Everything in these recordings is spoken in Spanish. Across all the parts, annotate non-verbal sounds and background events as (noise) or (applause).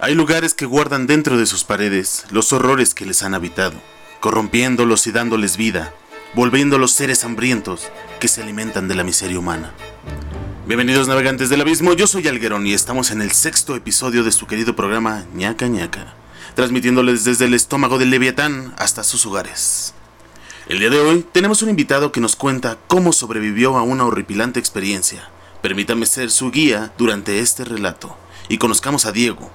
Hay lugares que guardan dentro de sus paredes los horrores que les han habitado, corrompiéndolos y dándoles vida, volviéndolos seres hambrientos que se alimentan de la miseria humana. Bienvenidos navegantes del abismo, yo soy Alguerón y estamos en el sexto episodio de su querido programa ñaca ñaca, transmitiéndoles desde el estómago del leviatán hasta sus hogares. El día de hoy tenemos un invitado que nos cuenta cómo sobrevivió a una horripilante experiencia. Permítame ser su guía durante este relato y conozcamos a Diego,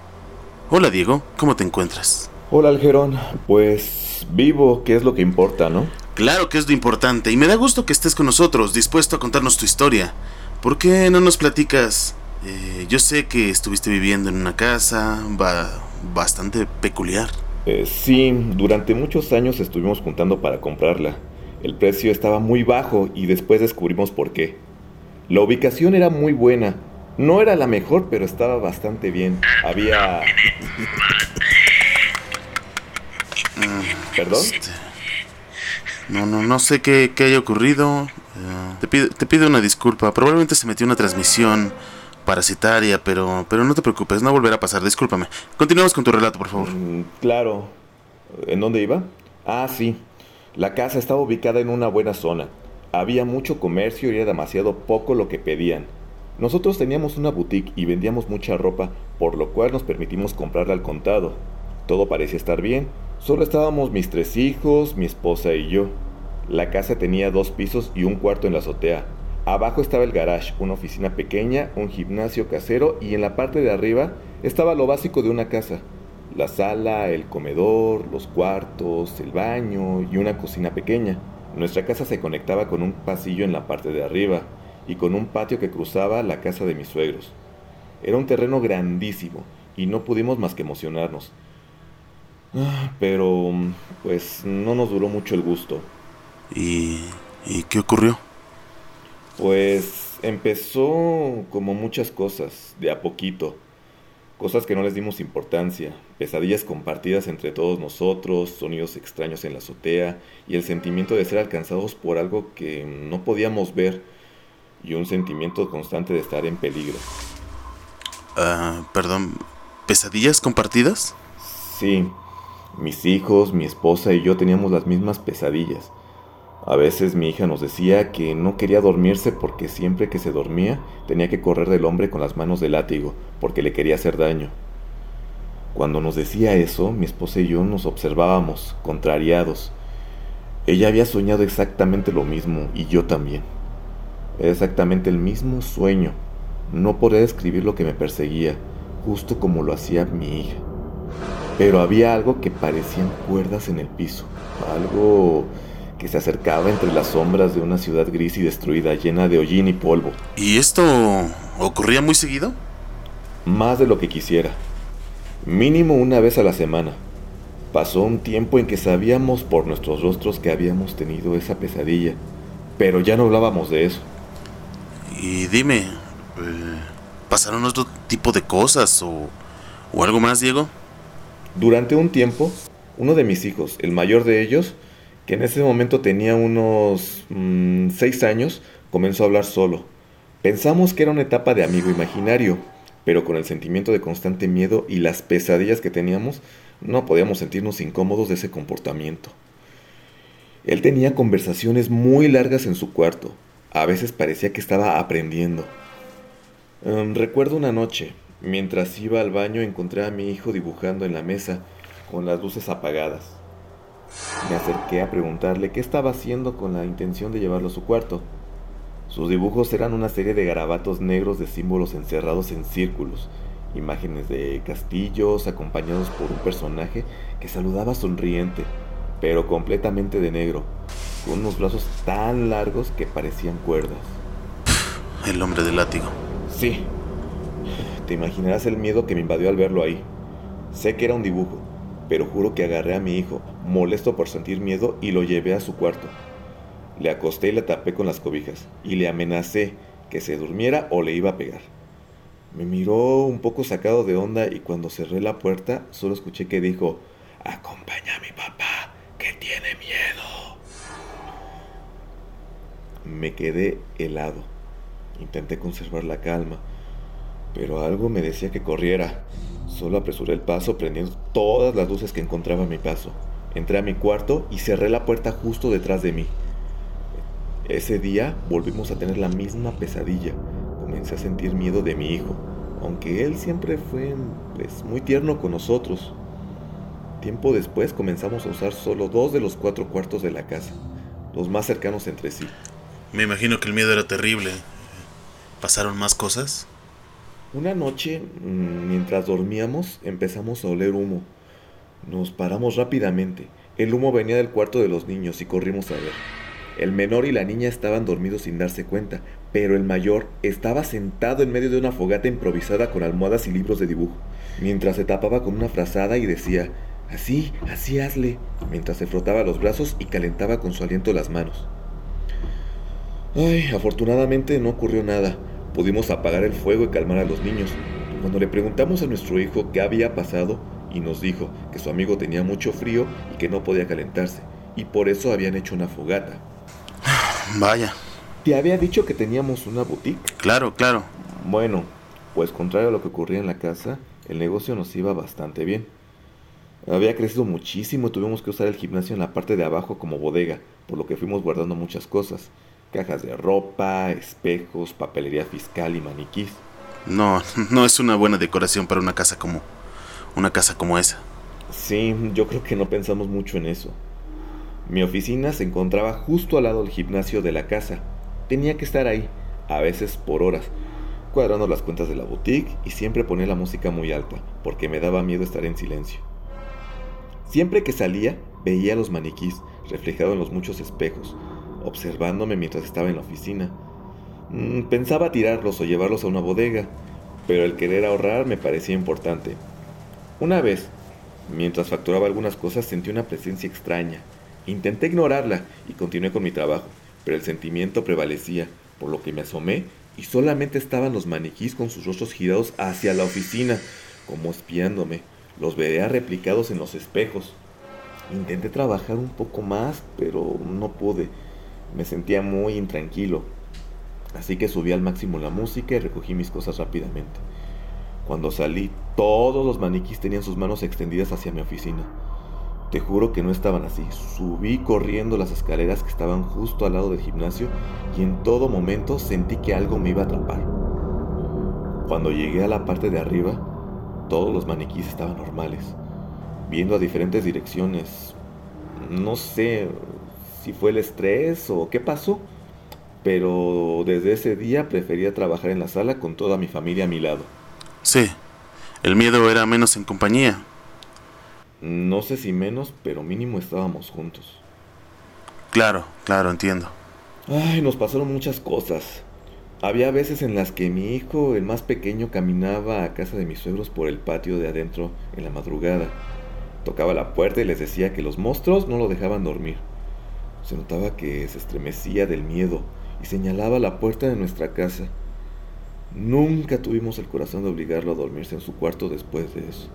Hola Diego, ¿cómo te encuentras? Hola Algerón, pues vivo, ¿qué es lo que importa, no? Claro que es lo importante y me da gusto que estés con nosotros, dispuesto a contarnos tu historia. ¿Por qué no nos platicas? Eh, yo sé que estuviste viviendo en una casa bastante peculiar. Eh, sí, durante muchos años estuvimos juntando para comprarla. El precio estaba muy bajo y después descubrimos por qué. La ubicación era muy buena, no era la mejor, pero estaba bastante bien. Había... ¿Perdón? Este, no, no, no sé qué, qué haya ocurrido. Eh, te, pido, te pido una disculpa. Probablemente se metió una transmisión parasitaria, pero, pero no te preocupes, no volverá a pasar. Discúlpame. Continuamos con tu relato, por favor. Mm, claro. ¿En dónde iba? Ah, sí. La casa estaba ubicada en una buena zona. Había mucho comercio y era demasiado poco lo que pedían. Nosotros teníamos una boutique y vendíamos mucha ropa, por lo cual nos permitimos comprarla al contado. Todo parecía estar bien, solo estábamos mis tres hijos, mi esposa y yo. La casa tenía dos pisos y un cuarto en la azotea. Abajo estaba el garage, una oficina pequeña, un gimnasio casero y en la parte de arriba estaba lo básico de una casa. La sala, el comedor, los cuartos, el baño y una cocina pequeña. Nuestra casa se conectaba con un pasillo en la parte de arriba y con un patio que cruzaba la casa de mis suegros. Era un terreno grandísimo y no pudimos más que emocionarnos. Ah, pero, pues, no nos duró mucho el gusto. ¿Y, ¿Y qué ocurrió? Pues empezó como muchas cosas, de a poquito. Cosas que no les dimos importancia, pesadillas compartidas entre todos nosotros, sonidos extraños en la azotea y el sentimiento de ser alcanzados por algo que no podíamos ver y un sentimiento constante de estar en peligro. Ah, perdón, ¿pesadillas compartidas? Sí, mis hijos, mi esposa y yo teníamos las mismas pesadillas. A veces mi hija nos decía que no quería dormirse porque siempre que se dormía tenía que correr del hombre con las manos de látigo porque le quería hacer daño. Cuando nos decía eso, mi esposa y yo nos observábamos, contrariados. Ella había soñado exactamente lo mismo y yo también. Era exactamente el mismo sueño. No podía describir lo que me perseguía, justo como lo hacía mi hija. Pero había algo que parecían cuerdas en el piso, algo que se acercaba entre las sombras de una ciudad gris y destruida, llena de hollín y polvo. ¿Y esto ocurría muy seguido? Más de lo que quisiera. Mínimo una vez a la semana. Pasó un tiempo en que sabíamos por nuestros rostros que habíamos tenido esa pesadilla, pero ya no hablábamos de eso. Y dime, eh, ¿pasaron otro tipo de cosas o, o algo más, Diego? Durante un tiempo, uno de mis hijos, el mayor de ellos, que en ese momento tenía unos mm, seis años, comenzó a hablar solo. Pensamos que era una etapa de amigo imaginario, pero con el sentimiento de constante miedo y las pesadillas que teníamos, no podíamos sentirnos incómodos de ese comportamiento. Él tenía conversaciones muy largas en su cuarto, a veces parecía que estaba aprendiendo. Em, recuerdo una noche, mientras iba al baño encontré a mi hijo dibujando en la mesa, con las luces apagadas. Me acerqué a preguntarle qué estaba haciendo con la intención de llevarlo a su cuarto. Sus dibujos eran una serie de garabatos negros de símbolos encerrados en círculos, imágenes de castillos acompañados por un personaje que saludaba sonriente, pero completamente de negro, con unos brazos tan largos que parecían cuerdas. El hombre del látigo. Sí. Te imaginarás el miedo que me invadió al verlo ahí. Sé que era un dibujo, pero juro que agarré a mi hijo, molesto por sentir miedo, y lo llevé a su cuarto. Le acosté y le tapé con las cobijas, y le amenacé que se durmiera o le iba a pegar. Me miró un poco sacado de onda y cuando cerré la puerta solo escuché que dijo, acompaña Me quedé helado. Intenté conservar la calma, pero algo me decía que corriera. Solo apresuré el paso prendiendo todas las luces que encontraba a mi paso. Entré a mi cuarto y cerré la puerta justo detrás de mí. Ese día volvimos a tener la misma pesadilla. Comencé a sentir miedo de mi hijo, aunque él siempre fue pues, muy tierno con nosotros. Tiempo después comenzamos a usar solo dos de los cuatro cuartos de la casa, los más cercanos entre sí. Me imagino que el miedo era terrible. ¿Pasaron más cosas? Una noche, mm, mientras dormíamos, empezamos a oler humo. Nos paramos rápidamente. El humo venía del cuarto de los niños y corrimos a ver. El menor y la niña estaban dormidos sin darse cuenta, pero el mayor estaba sentado en medio de una fogata improvisada con almohadas y libros de dibujo, mientras se tapaba con una frazada y decía, así, así hazle, mientras se frotaba los brazos y calentaba con su aliento las manos. Ay, afortunadamente no ocurrió nada. Pudimos apagar el fuego y calmar a los niños. Cuando le preguntamos a nuestro hijo qué había pasado, y nos dijo que su amigo tenía mucho frío y que no podía calentarse, y por eso habían hecho una fogata. (sighs) Vaya. ¿Te había dicho que teníamos una boutique? Claro, claro. Bueno, pues contrario a lo que ocurría en la casa, el negocio nos iba bastante bien. Había crecido muchísimo y tuvimos que usar el gimnasio en la parte de abajo como bodega, por lo que fuimos guardando muchas cosas. Cajas de ropa, espejos, papelería fiscal y maniquís. No, (laughs) no es una buena decoración para una casa como una casa como esa. Sí, yo creo que no pensamos mucho en eso. Mi oficina se encontraba justo al lado del gimnasio de la casa. Tenía que estar ahí, a veces por horas, cuadrando las cuentas de la boutique y siempre ponía la música muy alta, porque me daba miedo estar en silencio. Siempre que salía, veía los maniquís reflejados en los muchos espejos, observándome mientras estaba en la oficina. Mm, pensaba tirarlos o llevarlos a una bodega, pero el querer ahorrar me parecía importante. Una vez, mientras facturaba algunas cosas, sentí una presencia extraña, Intenté ignorarla y continué con mi trabajo, pero el sentimiento prevalecía, por lo que me asomé y solamente estaban los maniquís con sus rostros girados hacia la oficina, como espiándome. Los veía replicados en los espejos. Intenté trabajar un poco más, pero no pude. Me sentía muy intranquilo. Así que subí al máximo la música y recogí mis cosas rápidamente. Cuando salí, todos los maniquís tenían sus manos extendidas hacia mi oficina. Te juro que no estaban así. Subí corriendo las escaleras que estaban justo al lado del gimnasio y en todo momento sentí que algo me iba a atrapar. Cuando llegué a la parte de arriba, todos los maniquíes estaban normales, viendo a diferentes direcciones. No sé si fue el estrés o qué pasó, pero desde ese día prefería trabajar en la sala con toda mi familia a mi lado. Sí, el miedo era menos en compañía. No sé si menos, pero mínimo estábamos juntos. Claro, claro, entiendo. Ay, nos pasaron muchas cosas. Había veces en las que mi hijo, el más pequeño, caminaba a casa de mis suegros por el patio de adentro en la madrugada. Tocaba la puerta y les decía que los monstruos no lo dejaban dormir. Se notaba que se estremecía del miedo y señalaba la puerta de nuestra casa. Nunca tuvimos el corazón de obligarlo a dormirse en su cuarto después de eso.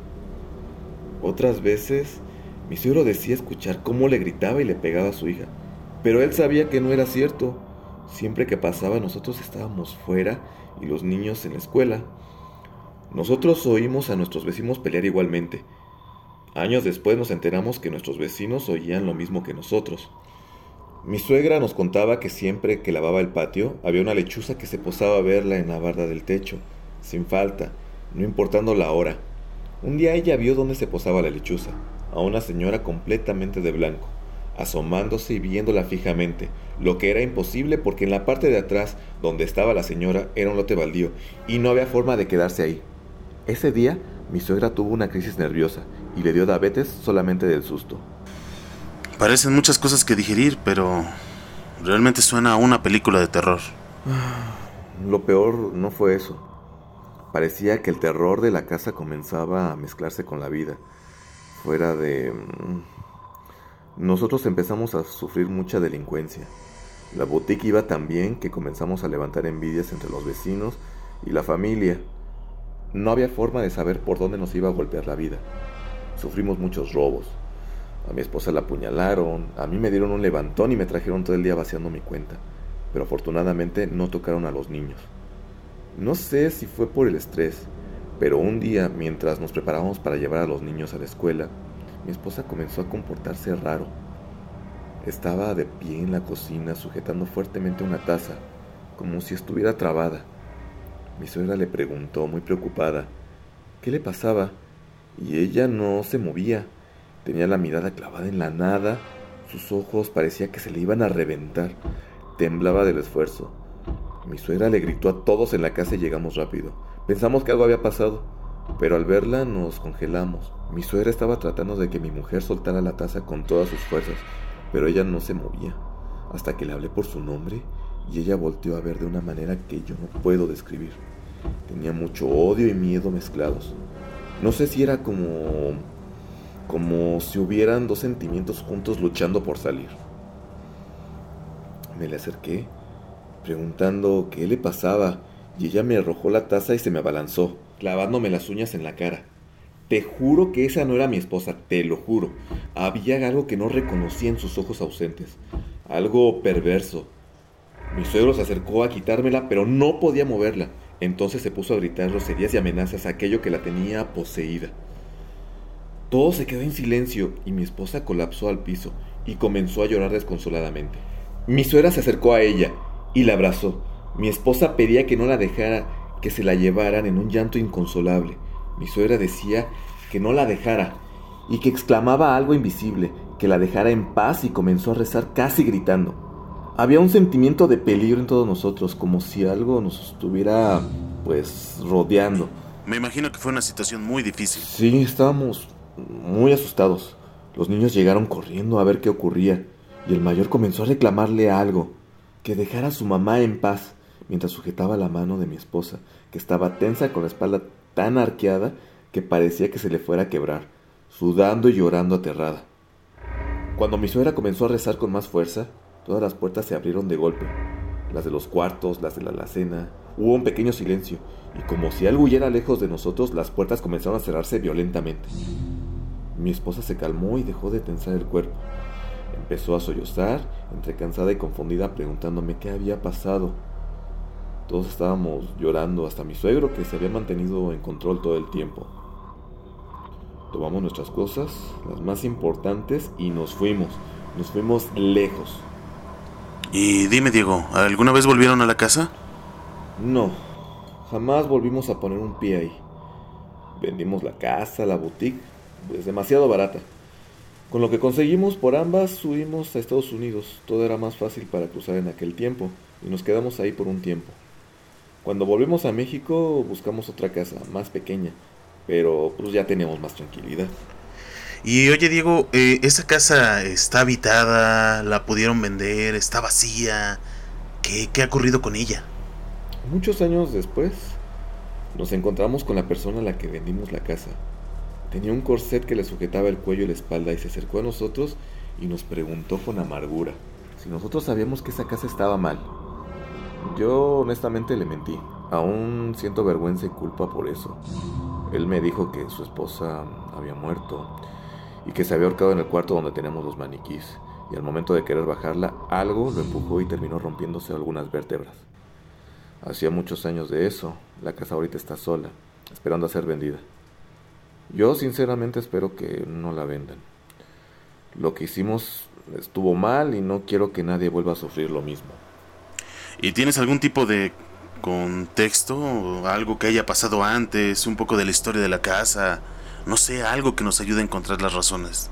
Otras veces, mi suegro decía escuchar cómo le gritaba y le pegaba a su hija, pero él sabía que no era cierto. Siempre que pasaba nosotros estábamos fuera y los niños en la escuela. Nosotros oímos a nuestros vecinos pelear igualmente. Años después nos enteramos que nuestros vecinos oían lo mismo que nosotros. Mi suegra nos contaba que siempre que lavaba el patio había una lechuza que se posaba a verla en la barda del techo, sin falta, no importando la hora. Un día ella vio dónde se posaba la lechuza, a una señora completamente de blanco, asomándose y viéndola fijamente, lo que era imposible porque en la parte de atrás, donde estaba la señora, era un lote baldío y no había forma de quedarse ahí. Ese día, mi suegra tuvo una crisis nerviosa y le dio diabetes solamente del susto. Parecen muchas cosas que digerir, pero realmente suena a una película de terror. Lo peor no fue eso. Parecía que el terror de la casa comenzaba a mezclarse con la vida. Fuera de... Mm, nosotros empezamos a sufrir mucha delincuencia. La boutique iba tan bien que comenzamos a levantar envidias entre los vecinos y la familia. No había forma de saber por dónde nos iba a golpear la vida. Sufrimos muchos robos. A mi esposa la apuñalaron, a mí me dieron un levantón y me trajeron todo el día vaciando mi cuenta. Pero afortunadamente no tocaron a los niños. No sé si fue por el estrés, Pero un día, mientras nos preparábamos para llevar a los niños a la escuela, mi esposa comenzó a comportarse raro. Estaba de pie en la cocina sujetando fuertemente una taza, como si estuviera trabada. Mi suegra le preguntó, muy preocupada, qué le pasaba, y ella no se movía. Tenía la mirada clavada en la nada, sus ojos parecía que se le iban a reventar. Temblaba del esfuerzo. Mi suegra le gritó a todos en la casa y llegamos rápido. Pensamos que algo había pasado, pero al verla nos congelamos. Mi suegra estaba tratando de que mi mujer soltara la taza con todas sus fuerzas, pero ella no se movía, hasta que le hablé por su nombre y ella volteó a ver de una manera que yo no puedo describir. Tenía mucho odio y miedo mezclados. No sé si era como como si hubieran dos sentimientos juntos luchando por salir. Me le acerqué, preguntando qué le pasaba, y ella me arrojó la taza y se me abalanzó, clavándome las uñas en la cara. Te juro que esa no era mi esposa, te lo juro. Había algo que no reconocía en sus ojos ausentes, algo perverso. Mi suegro se acercó a quitármela, pero no podía moverla. Entonces se puso a gritar groserías y amenazas a aquello que la tenía poseída. Todo se quedó en silencio y mi esposa colapsó al piso y comenzó a llorar desconsoladamente. Mi suegra se acercó a ella y la abrazó. Mi esposa pedía que no la dejara, que se la llevaran en un llanto inconsolable. Mi suegra decía que no la dejara y que exclamaba algo invisible, que la dejara en paz y comenzó a rezar casi gritando. Había un sentimiento de peligro en todos nosotros, como si algo nos estuviera, pues, rodeando. Me imagino que fue una situación muy difícil. Sí, estábamos muy asustados. Los niños llegaron corriendo a ver qué ocurría, y el mayor comenzó a reclamarle algo, que dejara a su mamá en paz, mientras sujetaba la mano de mi esposa, que estaba tensa con la espalda tan arqueada que parecía que se le fuera a quebrar, sudando y llorando aterrada. Cuando mi suegra comenzó a rezar con más fuerza, todas las puertas se abrieron de golpe, las de los cuartos, las de la alacena. Hubo un pequeño silencio, y como si algo huyera lejos de nosotros, las puertas comenzaron a cerrarse violentamente. Mi esposa se calmó y dejó de tensar el cuerpo. Empezó a sollozar, entre cansada y confundida, preguntándome qué había pasado. Todos estábamos llorando, hasta mi suegro, que se había mantenido en control todo el tiempo. Tomamos nuestras cosas, las más importantes, y nos fuimos. Nos fuimos lejos. Y dime, Diego, ¿alguna vez volvieron a la casa? No, jamás volvimos a poner un pie ahí. Vendimos la casa, la boutique, pues demasiado barata. Con lo que conseguimos por ambas subimos a Estados Unidos. Todo era más fácil para cruzar en aquel tiempo y nos quedamos ahí por un tiempo. Cuando volvimos a México buscamos otra casa, más pequeña, pero pues ya teníamos más tranquilidad. Y oye Diego, eh, ¿esa casa está habitada? ¿La pudieron vender? ¿Está vacía? ¿Qué, ¿Qué ha ocurrido con ella? Muchos años después, nos encontramos con la persona a la que vendimos la casa. Tenía un corset que le sujetaba el cuello y la espalda y se acercó a nosotros y nos preguntó con amargura si nosotros sabíamos que esa casa estaba mal. Yo honestamente le mentí. Aún siento vergüenza y culpa por eso. Él me dijo que su esposa había muerto y que se había ahorcado en el cuarto donde tenemos los maniquís. Y al momento de querer bajarla, algo lo empujó y terminó rompiéndose algunas vértebras. Hacía muchos años de eso. La casa ahorita está sola, esperando a ser vendida. Yo sinceramente espero que no la vendan. Lo que hicimos estuvo mal y no quiero que nadie vuelva a sufrir lo mismo. ¿Y tienes algún tipo de contexto? ¿Algo que haya pasado antes? ¿Un poco de la historia de la casa? No sé, algo que nos ayude a encontrar las razones.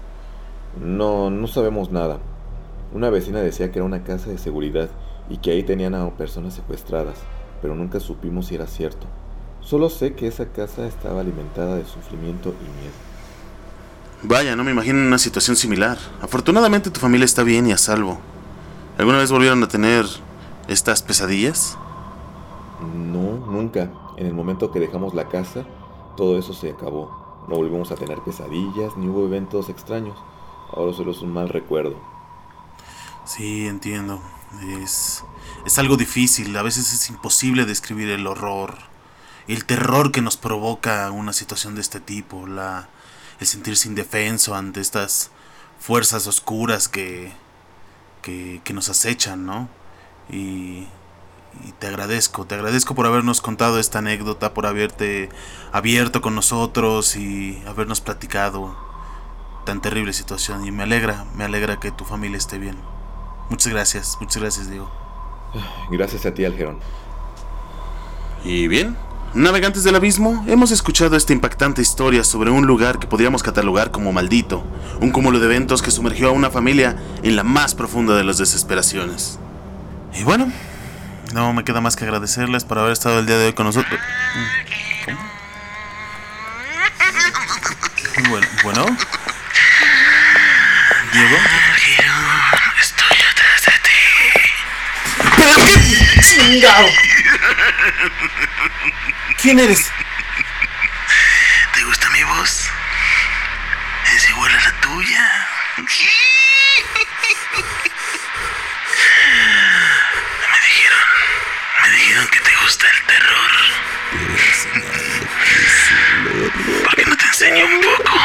No, no sabemos nada. Una vecina decía que era una casa de seguridad y que ahí tenían a personas secuestradas, pero nunca supimos si era cierto. Solo sé que esa casa estaba alimentada de sufrimiento y miedo. Vaya, no me imagino una situación similar. Afortunadamente tu familia está bien y a salvo. ¿Alguna vez volvieron a tener estas pesadillas? No, nunca. En el momento que dejamos la casa, todo eso se acabó. No volvimos a tener pesadillas ni hubo eventos extraños. Ahora solo es un mal recuerdo. Sí, entiendo. Es, es algo difícil. A veces es imposible describir el horror, el terror que nos provoca una situación de este tipo, la, el sentirse indefenso ante estas fuerzas oscuras que, que, que nos acechan, ¿no? Y, y te agradezco, te agradezco por habernos contado esta anécdota, por haberte abierto con nosotros y habernos platicado tan terrible situación y me alegra, me alegra que tu familia esté bien. Muchas gracias, muchas gracias Diego. Gracias a ti, Algerón. Y bien, navegantes del abismo, hemos escuchado esta impactante historia sobre un lugar que podríamos catalogar como maldito, un cúmulo de eventos que sumergió a una familia en la más profunda de las desesperaciones. Y bueno, no me queda más que agradecerles por haber estado el día de hoy con nosotros. ¿Cómo? Bueno, bueno. Diego. Estoy atrás de ti. ¿Pero qué chingado? (laughs) ¿Quién eres? ¿Te gusta mi voz? Es igual a la tuya. Me dijeron, me dijeron que te gusta el terror. ¿Por qué no te enseño un poco?